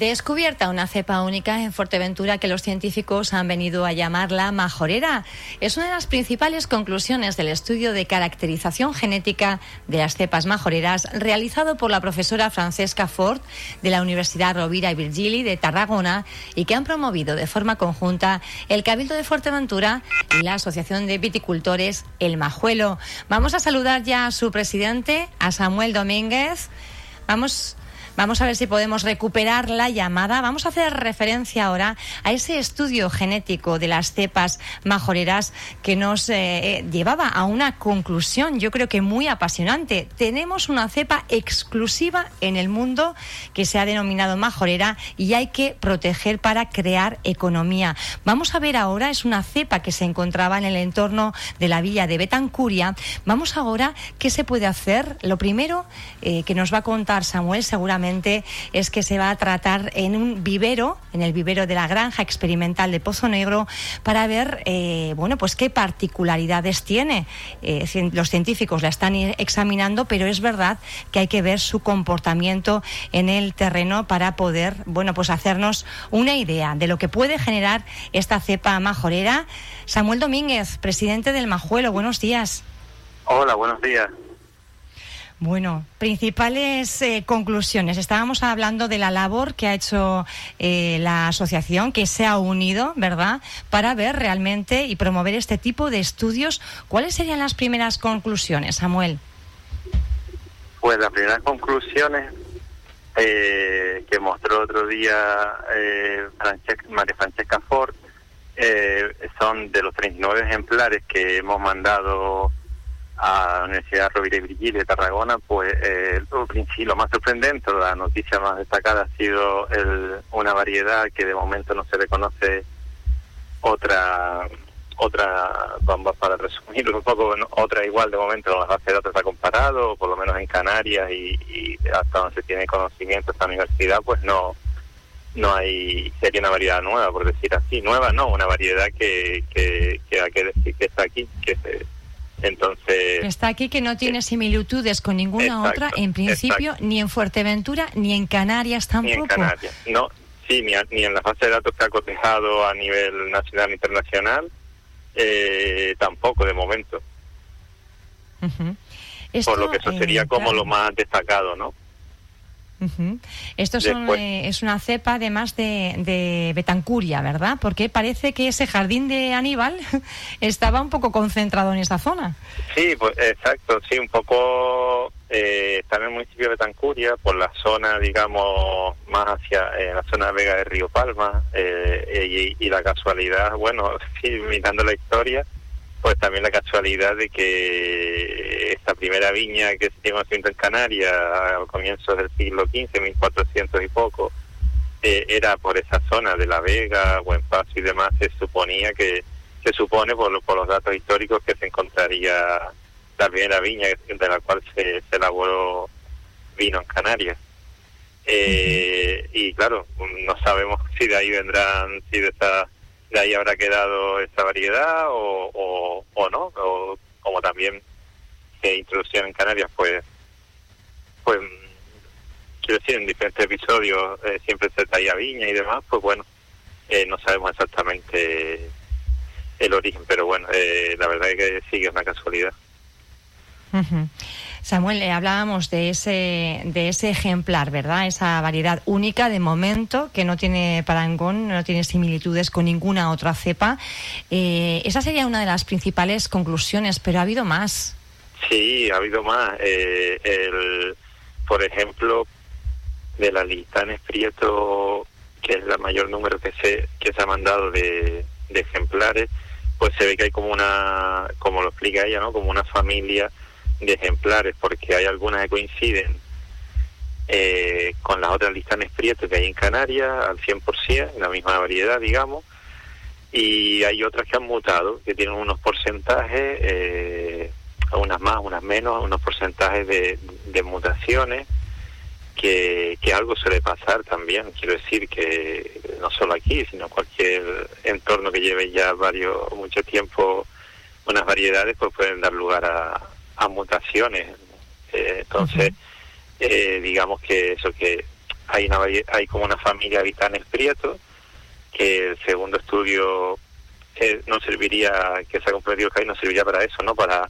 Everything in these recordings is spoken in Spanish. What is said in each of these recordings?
Descubierta una cepa única en Fuerteventura que los científicos han venido a llamar la majorera. Es una de las principales conclusiones del estudio de caracterización genética de las cepas majoreras realizado por la profesora Francesca Ford de la Universidad Rovira y Virgili de Tarragona y que han promovido de forma conjunta el Cabildo de Fuerteventura y la Asociación de Viticultores El Majuelo. Vamos a saludar ya a su presidente, a Samuel Domínguez. Vamos Vamos a ver si podemos recuperar la llamada. Vamos a hacer referencia ahora a ese estudio genético de las cepas majoreras que nos eh, llevaba a una conclusión, yo creo que muy apasionante. Tenemos una cepa exclusiva en el mundo que se ha denominado majorera y hay que proteger para crear economía. Vamos a ver ahora, es una cepa que se encontraba en el entorno de la villa de Betancuria. Vamos ahora, ¿qué se puede hacer? Lo primero eh, que nos va a contar Samuel seguramente es que se va a tratar en un vivero, en el vivero de la granja experimental de Pozo Negro, para ver, eh, bueno, pues qué particularidades tiene. Eh, los científicos la están examinando, pero es verdad que hay que ver su comportamiento en el terreno para poder, bueno, pues hacernos una idea de lo que puede generar esta cepa majorera. Samuel Domínguez, presidente del Majuelo, buenos días. Hola, buenos días. Bueno, principales eh, conclusiones. Estábamos hablando de la labor que ha hecho eh, la asociación, que se ha unido, ¿verdad?, para ver realmente y promover este tipo de estudios. ¿Cuáles serían las primeras conclusiones, Samuel? Pues las primeras conclusiones eh, que mostró otro día María Francesca Ford son de los 39 ejemplares que hemos mandado a la Universidad Rovira y Virgili de Tarragona, pues eh, lo más sorprendente, la noticia más destacada ha sido el, una variedad que de momento no se le conoce otra otra vamos para resumirlo un poco otra igual de momento las bases de datos ha comparado por lo menos en Canarias y, hasta donde se tiene conocimiento esta universidad pues no no hay sería una variedad nueva por decir así. Nueva no una variedad que que que, que, que está aquí que se entonces. Está aquí que no tiene similitudes con ninguna otra, en principio, ni en Fuerteventura ni en Canarias tampoco. Ni en Canarias, no. Sí, ni, en la fase de datos que ha cotejado a nivel nacional e internacional, eh, tampoco de momento. Por lo que eso sería eh, como lo más destacado, ¿no? Esto eh, es una cepa además de, de, Betancuria, ¿verdad? Porque parece que ese jardín de Aníbal estaba un poco concentrado en esa zona. Sí, pues exacto, sí, un poco eh, está en el municipio de Betancuria, por la zona, digamos, más hacia eh, la zona de Vega de Río Palma, eh, y, y, la casualidad, bueno, sí, mirando la historia, pues también la casualidad de que esta primera viña que se llama en Canarias a comienzos del siglo XV, 1400 y poco, eh, era por esa zona de La Vega, Buen Paso y demás, se suponía que, se supone por, por los datos históricos que se encontraría la primera viña de la cual se, se elaboró vino en Canarias. Eh, y claro, no sabemos si de ahí vendrán, si de esa de ahí habrá quedado esta variedad o, o, no, o como también se introducción en Canarias, pues, pues quiero decir, en diferentes episodios eh, siempre se traía viña y demás, pues bueno, eh, no sabemos exactamente el origen, pero bueno, eh, la verdad es que sí es una casualidad. Samuel, eh, hablábamos de ese, de ese ejemplar, ¿verdad? Esa variedad única de momento que no tiene parangón, no tiene similitudes con ninguna otra cepa. Eh, esa sería una de las principales conclusiones, pero ha habido más. Sí, ha habido más. Eh, el, por ejemplo, de la lista en Prieto, que es el mayor número que se, que se ha mandado de, de ejemplares, pues se ve que hay como una, como lo explica ella, ¿no? Como una familia de ejemplares, porque hay algunas que coinciden eh, con las otras listanes prietos que hay en Canarias al 100%, la misma variedad, digamos, y hay otras que han mutado, que tienen unos porcentajes, eh, unas más, unas menos, unos porcentajes de, mutaciones, que, que algo suele pasar también. Quiero decir que no solo aquí, sino cualquier entorno que lleve ya varios, mucho tiempo unas variedades, pues pueden dar lugar a, a mutaciones. Eh, entonces, eh, digamos que eso, que hay, una, hay como una familia el Prieto, que el segundo estudio eh, no serviría, que se ha comprometido que no serviría para eso, ¿no? Para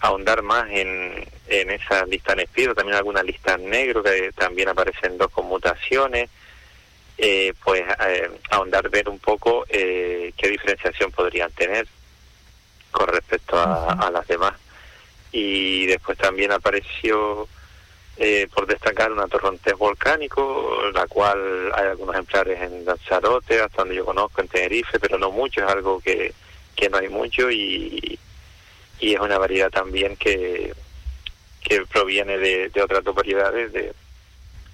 ahondar más en, en esa lista en Prieto, también algunas listas negro que también aparecen dos conmutaciones, eh, pues eh, ahondar, ver un poco eh, qué diferenciación podrían tener con respecto a las demás. Y después también apareció eh, por destacar una torrontés volcánico, la cual hay algunos ejemplares en Lanzarote, hasta donde yo conozco, en Tenerife, pero no mucho, es algo que, que no hay mucho y, y es una variedad también que, que proviene de, de otras dos variedades de,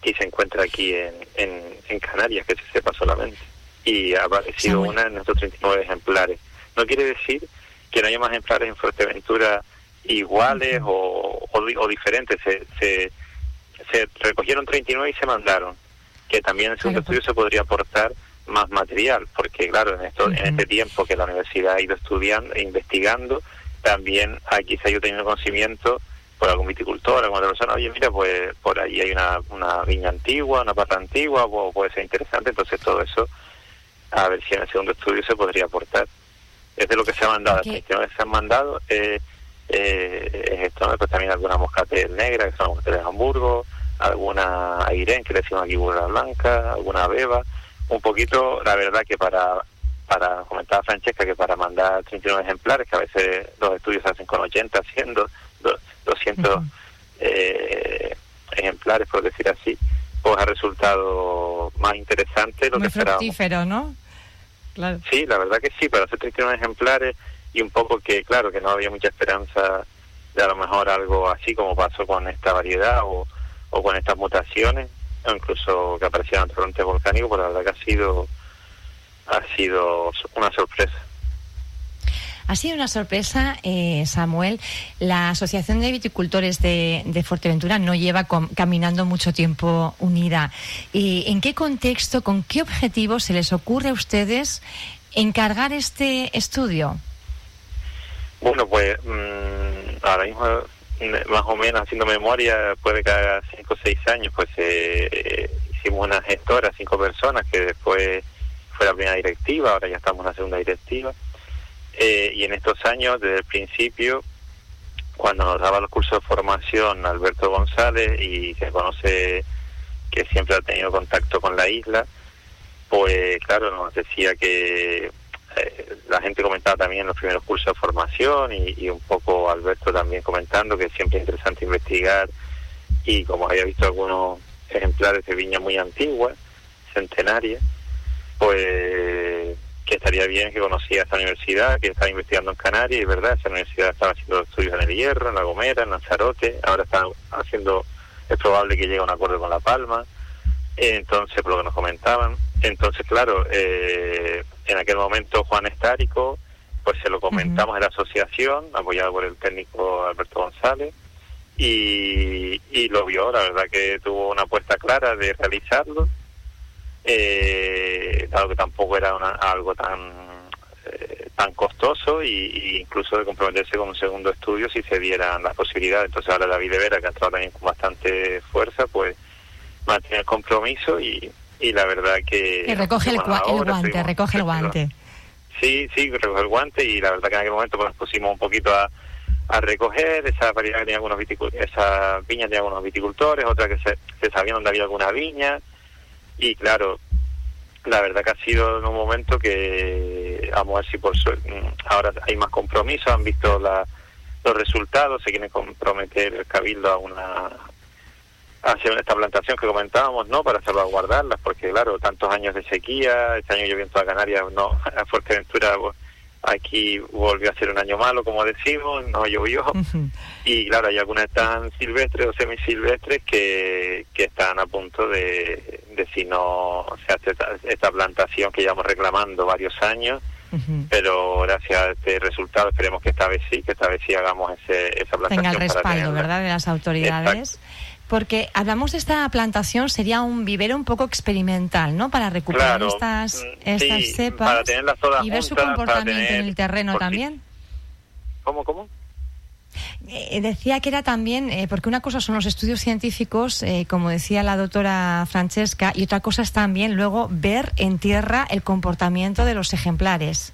y se encuentra aquí en, en, Canarias, que se sepa solamente. Y ha aparecido una en estos 39 ejemplares. No quiere decir que no haya más ejemplares en Fuerteventura iguales o, o, diferentes. Se, se, se recogieron 39 y se mandaron, que también en el segundo estudio se podría aportar más material, porque claro, en, esto, en este tiempo que la universidad ha ido estudiando e investigando, también aquí se ha ido teniendo conocimiento por algún viticultor, alguna otra persona, oye, mira, pues por ahí hay una, una viña antigua, una pata antigua, pues, puede ser interesante, entonces todo eso, a ver si en el segundo estudio se podría aportar. Es de lo que se ha mandado, que se han mandado eh, eh, es esto, pues también alguna moscatel negra, que son moscatel de Hamburgo, alguna Airen, que le decimos aquí burra blanca, alguna beba, un poquito, la verdad que para, para comentar a Francesca que para mandar 39 ejemplares, que a veces los estudios se hacen con 80, 100, 200 eh, ejemplares, por decir así, pues ha resultado más interesante lo Muy que esperábamos. fructífero, ¿no? Claro. Sí, la verdad que sí, para hacer 39 ejemplares y un poco que, claro, que no había mucha esperanza de a lo mejor algo así como pasó con esta variedad o con estas mutaciones, o incluso que aparecieron torrentes volcánicos, pues la verdad que ha sido, ha sido una sorpresa. Ha sido una sorpresa, eh, Samuel. La Asociación de Viticultores de, Fuerteventura no lleva caminando mucho tiempo unida. ¿Y ¿En qué contexto, con qué objetivo se les ocurre a ustedes encargar este estudio? Bueno, pues mm, ahora mismo más o menos haciendo memoria, puede que haga cinco o seis años, pues eh, hicimos una gestora, cinco personas, que después fue la primera directiva, ahora ya estamos en la segunda directiva. Eh, y en estos años, desde el principio, cuando nos daba los cursos de formación Alberto González y se conoce que siempre ha tenido contacto con la isla, pues claro, nos decía que eh, la gente comentaba también en los primeros cursos de formación y, un poco Alberto también comentando que siempre es interesante investigar y como había visto algunos ejemplares de viña muy antiguas, centenarias, pues que estaría bien que conocía esta universidad, que estaba investigando en Canarias, y verdad, esa universidad estaba haciendo estudios en el Hierro, en La Gomera, en Lanzarote, ahora están haciendo, es probable que llegue a un acuerdo con La Palma, entonces, por lo que nos comentaban, entonces, claro, eh, en aquel momento Juan Estárico, pues se lo comentamos en la asociación, apoyado por el técnico Alberto González, y, y lo vio, la verdad que tuvo una apuesta clara de realizarlo, eh, dado que tampoco era algo tan eh, tan costoso y, incluso de comprometerse con un segundo estudio si se dieran las posibilidades. Entonces ahora David de Vera, que ha entrado también con bastante fuerza, pues mantiene el compromiso y, y la verdad que... Y recoge el, guante, recoge el guante. Sí, sí, recoge el guante y la verdad que en aquel momento pues, nos pusimos un poquito a, a recoger esa variedad que tenía algunos viticultores, esa viña tenía algunos viticultores, otra que se, se sabían dónde había alguna viña y claro, la verdad que ha sido en un momento que vamos a ver si por ahora hay más compromiso, han visto la, los resultados, se quiere comprometer el cabildo a una hacia esta plantación que comentábamos, ¿no? Para salvaguardarlas, porque claro, tantos años de sequía, este año llovió en toda Canarias, no, a Fuerteventura aquí volvió a ser un año malo, como decimos, no llovió, y claro, hay algunas están silvestres o semisilvestres que, que están a punto de, de si no se hace esta, plantación que llevamos reclamando varios años, pero gracias a este resultado esperemos que esta vez sí, que esta vez sí hagamos ese, esa plantación. Tenga el respaldo, ¿verdad?, de las autoridades. Porque hablamos de esta plantación, sería un vivero un poco experimental, ¿no? Para recuperar estas, mm, estas cepas y ver su comportamiento en el terreno también. ¿Cómo, cómo? Eh, decía que era también, eh, porque una cosa son los estudios científicos, eh, como decía la doctora Francesca, y otra cosa es también luego ver en tierra el comportamiento de los ejemplares.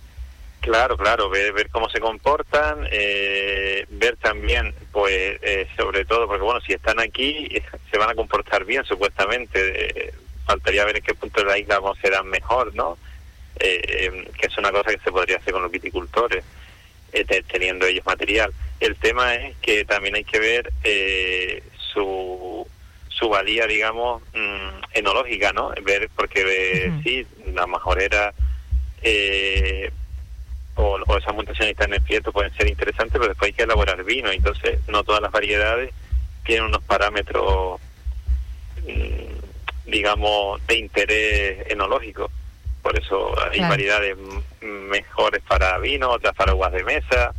Claro, claro, ver, ver cómo se comportan, ver también, pues, sobre todo, porque bueno, si están aquí, se van a comportar bien, supuestamente. faltaría ver en qué punto de la isla serán mejor, ¿no? que es una cosa que se podría hacer con los viticultores. Eh, teniendo ellos material. El tema es que también hay que ver eh, su, su valía, digamos, mm, enológica, ¿no? Ver, porque eh, sí, la majorera eh, o, o, esas mutaciones en el prieto pueden ser interesantes, pero después hay que elaborar vino, entonces no todas las variedades tienen unos parámetros, mm, digamos, de interés enológico. Por eso hay variedades mejores para vino, otras para aguas de mesa.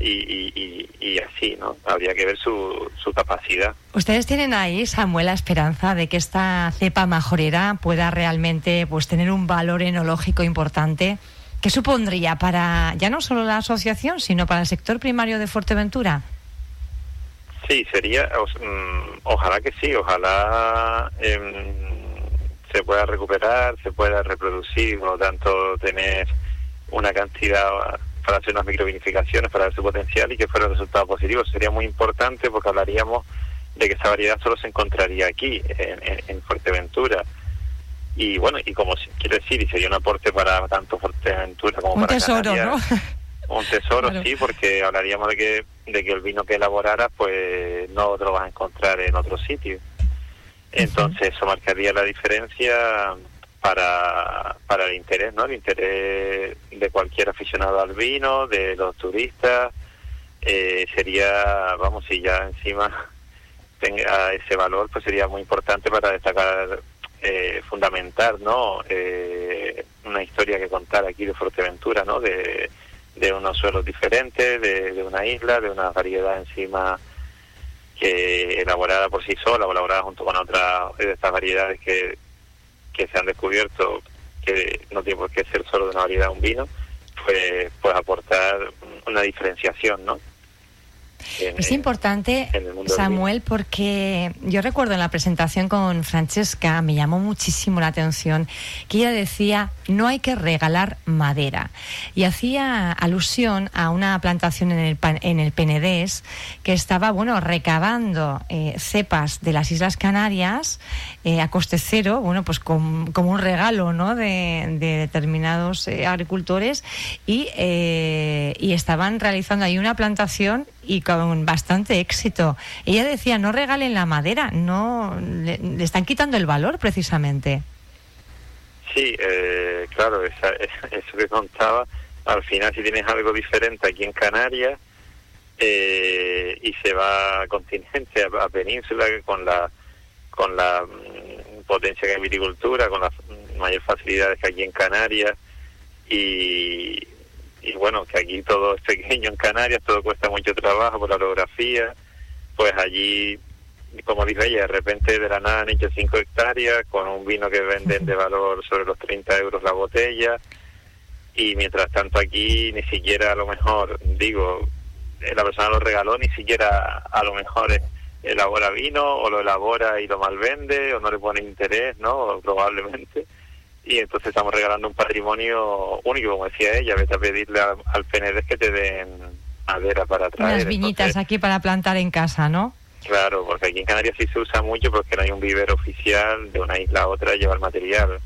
Y, y, así, ¿no? Habría que ver su, su capacidad. ¿Ustedes tienen ahí, Samuel, la esperanza de que esta cepa majorera pueda realmente pues tener un valor enológico importante? ¿Qué supondría para ya no solo la asociación, sino para el sector primario de Fuerteventura? Sí, sería, mm, ojalá que sí, ojalá em, se pueda recuperar, se pueda reproducir, por lo tanto tener una cantidad para hacer unas microvinificaciones, para ver su potencial y que fuera resultado positivo. Sería muy importante porque hablaríamos de que esa variedad solo se encontraría aquí, en, Fuerteventura. Y bueno, y como quiero decir, y sería un aporte para tanto Fuerteventura como un para tesoro, ¿no? Un tesoro, sí, porque hablaríamos de que, de que el vino que elaborara, pues no lo vas a encontrar en otro sitio. Entonces eso marcaría la diferencia para, para el interés, ¿no? El interés de cualquier aficionado al vino, de los turistas, eh, sería, vamos, si ya encima tenga ese valor, pues sería muy importante para destacar, eh, fundamentar, ¿no? Eh, una historia que contar aquí de Fuerteventura, ¿no? De, de unos suelos diferentes, de, de una isla, de una variedad encima que elaborada por sí sola o elaborada junto con otras de estas variedades que, que se han descubierto que no tiene por qué ser solo de una variedad un vino, pues, pues aportar una diferenciación, ¿no? Es importante, Samuel, porque yo recuerdo en la presentación con Francesca, me llamó muchísimo la atención que ella decía, no hay que regalar madera. Y hacía alusión a una plantación en el, en el Penedés que estaba, bueno, recabando eh, cepas de las Islas Canarias eh, a coste cero, bueno, pues como un regalo, ¿no?, de, determinados eh, agricultores y, y estaban realizando ahí una plantación y con bastante éxito. Ella decía, no regalen la madera, no le, están quitando el valor precisamente. Sí, eh, claro, eso que contaba, al final si tienes algo diferente aquí en Canarias eh, y se va a continente, a, península, con la con la mm, potencia que hay en viticultura, con las mayores facilidades que aquí en Canarias y, y bueno, que aquí todo es pequeño en Canarias, todo cuesta mucho trabajo por la orografía, pues allí, como dice ella, de repente de la nada han hecho 5 hectáreas con un vino que venden de valor sobre los 30 euros la botella y mientras tanto aquí ni siquiera a lo mejor, digo, eh, la persona lo regaló, ni siquiera a lo mejor elabora vino o lo elabora y lo malvende o no le pone interés, ¿no? Probablemente y entonces estamos regalando un patrimonio único, como decía ella, vete a pedirle al, PND que te den madera para traer. Unas viñitas aquí para plantar en casa, ¿no? Claro, porque aquí en Canarias sí se usa mucho porque no hay un vivero oficial de una isla a otra llevar material.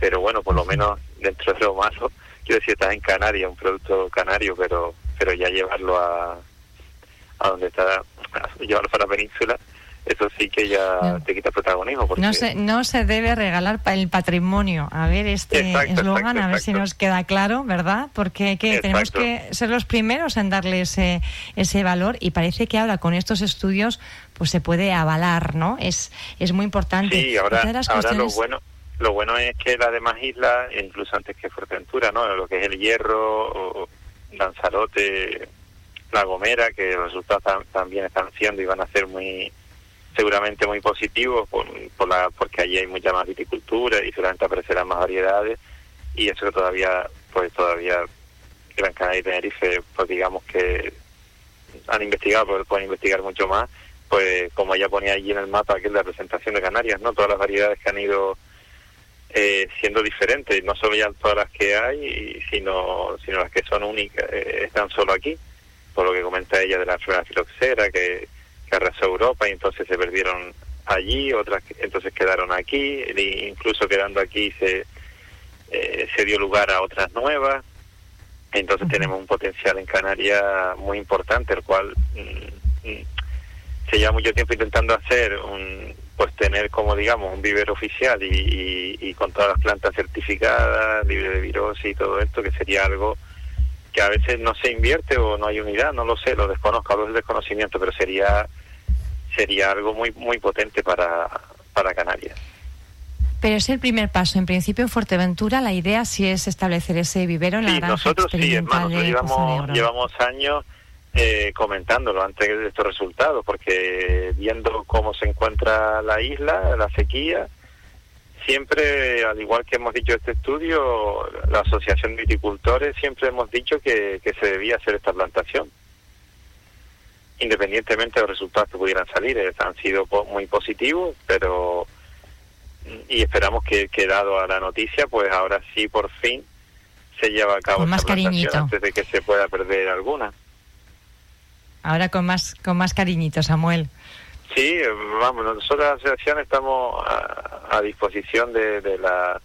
Pero bueno, por lo menos dentro de lo malo, quiero decir, estás en Canarias, un producto canario, pero pero ya llevarlo a, a donde está, llevarlo para la península, eso sí que ya te quita protagonismo. Porque... No, se, no se debe regalar el patrimonio. A ver, este eslogan, a ver si nos queda claro, ¿verdad? Porque que tenemos que ser los primeros en darle ese, ese valor y parece que ahora con estos estudios pues se puede avalar, ¿no? Es, es muy importante. Sí, ahora, lo bueno lo bueno es que las demás islas, incluso antes que Fuerteventura, ¿no? Lo que es el Hierro, o Lanzarote, La Gomera, que los resultados también están siendo y van a ser muy seguramente muy positivo por, por la, porque allí hay mucha más viticultura y seguramente aparecerán más variedades. Y eso que todavía pues todavía Gran Canaria y Tenerife pues digamos que han investigado, pero pueden investigar mucho más, pues como ya ponía allí en el mapa aquí la presentación de Canarias, ¿no? Todas las variedades que han ido eh, siendo diferentes, no solo ya todas las que hay, sino, sino las que son únicas, eh, están solo aquí, por lo que comenta ella de la enfermedad filoxera, que, que arrasó Europa y entonces se perdieron allí, otras entonces quedaron aquí, e incluso quedando aquí se, eh, se dio lugar a otras nuevas, entonces tenemos un potencial en Canarias muy importante, el cual mm, mm, se lleva mucho tiempo intentando hacer un pues tener como digamos un vivero oficial y, con todas las plantas certificadas, libre de virosis y todo esto, que sería algo que a veces no se invierte o no hay unidad, no lo sé, lo desconozco, hablo del desconocimiento, pero sería sería algo muy muy potente para, para Canarias. Pero es el primer paso. En principio, en Fuerteventura, la idea sí es establecer ese vivero en la granja nosotros sí, hermano, llevamos, llevamos años eh, comentándolo antes de estos resultados, porque viendo cómo se encuentra la isla, la sequía, siempre, al igual que hemos dicho este estudio, la Asociación de Viticultores siempre hemos dicho que, se debía hacer esta plantación. Independientemente de los resultados que pudieran salir, eh, han sido muy positivos, pero y esperamos que, que dado a la noticia, pues ahora sí por fin se lleva a cabo esta plantación antes de que se pueda perder alguna. Ahora con más, con más cariñito, Samuel. Sí, vamos, nosotros la asociación estamos a, disposición de, la...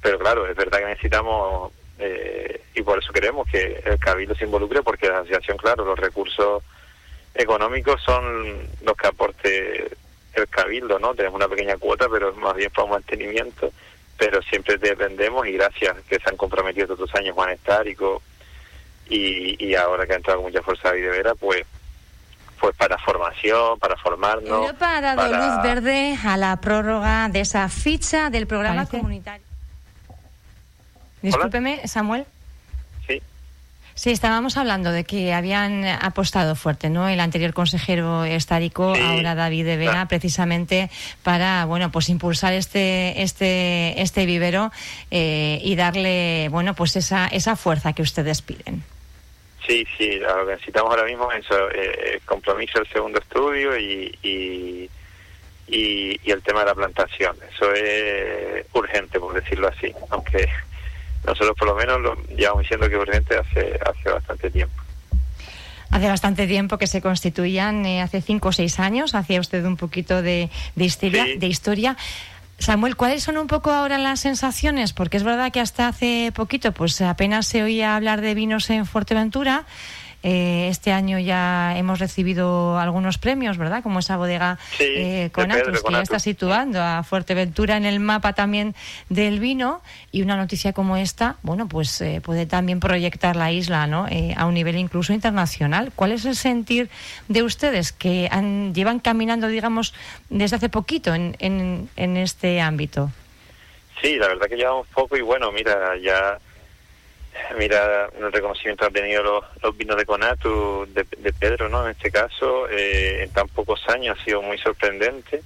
Pero claro, es verdad que necesitamos, eh, y por eso queremos que el Cabildo se involucre, porque la asociación, claro, los recursos económicos son los que aporte el Cabildo, ¿no? Tenemos una pequeña cuota, pero más bien para un mantenimiento, pero siempre dependemos y gracias que se han comprometido todos los años Juan Estárico y, y ahora que ha entrado con mucha fuerza Vera, pues pues para formación, para formarnos. Europa ha dado luz verde a la prórroga de esa ficha del programa comunitario. Discúlpeme, Samuel. Sí. Sí, estábamos hablando de que habían apostado fuerte, ¿no? El anterior consejero estárico, ahora David de Vera, precisamente para, bueno, pues impulsar este, este, este vivero eh, y darle, bueno, pues esa, esa fuerza que ustedes piden. Sí, sí, lo que necesitamos ahora mismo es eso, eh, compromiso del segundo estudio y, y, y, el tema de la plantación. Eso es urgente, por decirlo así, aunque nosotros por lo menos lo llevamos diciendo que es urgente hace, hace bastante tiempo. Hace bastante tiempo que se constituían, eh, hace cinco o seis años, hacía usted un poquito de, de historia. De historia. Samuel, ¿cuáles son un poco ahora las sensaciones? Porque es verdad que hasta hace poquito, pues apenas se oía hablar de vinos en Fuerteventura. Eh, este año ya hemos recibido algunos premios, ¿verdad? Como esa bodega eh, Conatus, que ya está situando a Fuerteventura en el mapa también del vino. Y una noticia como esta, bueno, pues eh, puede también proyectar la isla, ¿no? a un nivel incluso internacional. ¿Cuál es el sentir de ustedes que han, llevan caminando, digamos, desde hace poquito en, en, en este ámbito? Sí, la verdad que llevamos poco y bueno, mira, ya Mira, el reconocimiento han tenido los, vinos de Conatu, de, Pedro, ¿no? En este caso, eh, en tan pocos años ha sido muy sorprendente.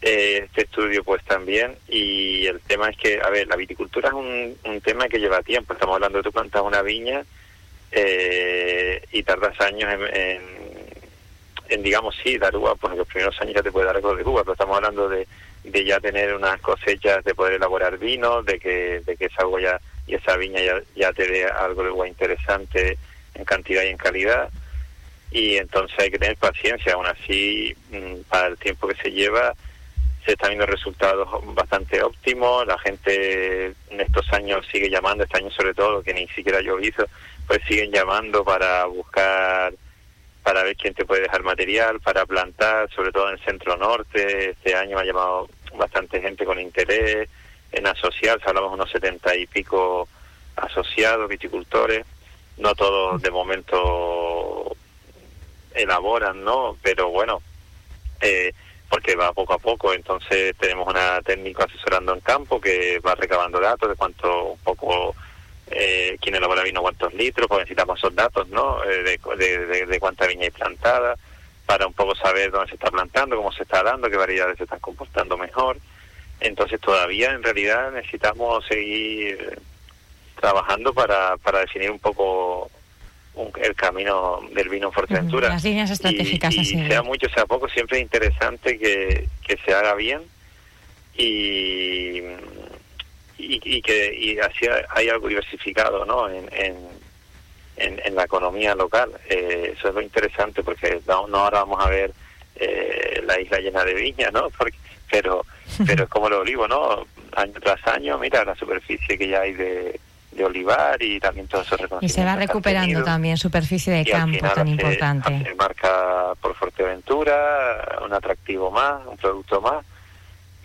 Eh, este estudio, pues también. Y el tema es que, a ver, la viticultura es un, tema que lleva tiempo. Estamos hablando de tú plantas una viña eh, y tardas años en, en, digamos, sí, dar uva. Pues los primeros años ya te puede dar algo de uva, pero estamos hablando de, de ya tener unas cosechas, de poder elaborar vino, de que, de que esa uva ya y esa viña ya, ya te dé algo de agua interesante en cantidad y en calidad. Y entonces hay que tener paciencia, aún así, mm, para el tiempo que se lleva, se están viendo resultados bastante óptimos, la gente en estos años sigue llamando, este año sobre todo, que ni siquiera yo llovido, pues siguen llamando para buscar, para ver quién te puede dejar material, para plantar, sobre todo en el centro norte, este año ha llamado bastante gente con interés, en asociarse, hablamos de unos setenta y pico asociados, viticultores, no todos de momento elaboran, ¿no? Pero bueno, eh, porque va poco a poco, entonces tenemos una técnico asesorando en campo que va recabando datos de cuánto un poco eh, quién elabora vino cuántos litros, pues necesitamos esos datos, ¿no? Eh, de, de, cuánta viña hay plantada, para un poco saber dónde se está plantando, cómo se está dando, qué variedades se están comportando mejor. Entonces todavía en realidad necesitamos seguir trabajando para, para definir un poco el camino del vino en Fuerteventura. Las líneas estratégicas y, sea mucho, sea poco, siempre es interesante que, se haga bien y, y, que y así hay algo diversificado ¿no? en, en, la economía local. Eh, eso es lo interesante porque no, ahora vamos a ver eh, la isla llena de viñas, ¿no? Pero, pero es como el olivo, ¿no? Año tras año, mira la superficie que ya hay de, de olivar y también todo eso Y se va recuperando también superficie de campo tan importante. Se marca por Fuerteventura, un atractivo más, un producto más.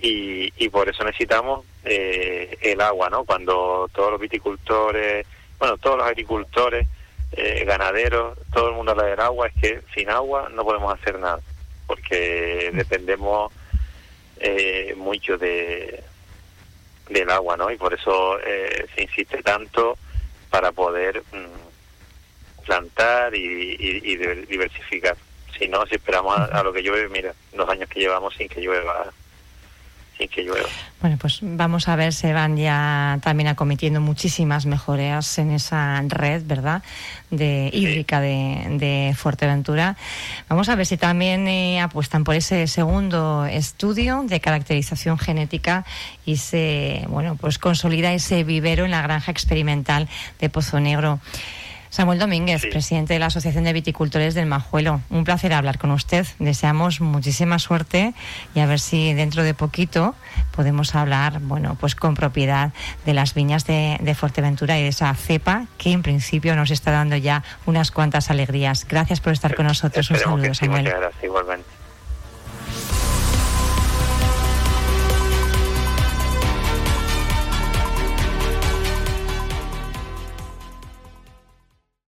Y, y por eso necesitamos eh, el agua, ¿no? Cuando todos los viticultores, bueno, todos los agricultores, eh, ganaderos, todo el mundo habla del agua, es que sin agua no podemos hacer nada, porque dependemos eh, mucho de, del agua, ¿no? Y por eso eh, se insiste tanto para poder mm, plantar y, diversificar. Si no, si esperamos a, lo que llueve, mira, los años que llevamos sin que llueva que Bueno, pues vamos a ver, se van ya también acometiendo muchísimas mejoras en esa red, ¿verdad?, de hídrica de, Fuerteventura. Vamos a ver si también eh, apuestan por ese segundo estudio de caracterización genética y se, bueno, pues consolida ese vivero en la granja experimental de Pozo Negro. Samuel Domínguez, presidente de la Asociación de Viticultores del Majuelo. Un placer hablar con usted. Deseamos muchísima suerte y a ver si dentro de poquito podemos hablar, bueno, pues con propiedad de las viñas de, Fuerteventura y de esa cepa que en principio nos está dando ya unas cuantas alegrías. Gracias por estar con nosotros. Un saludo, Samuel. Muchas gracias, igualmente.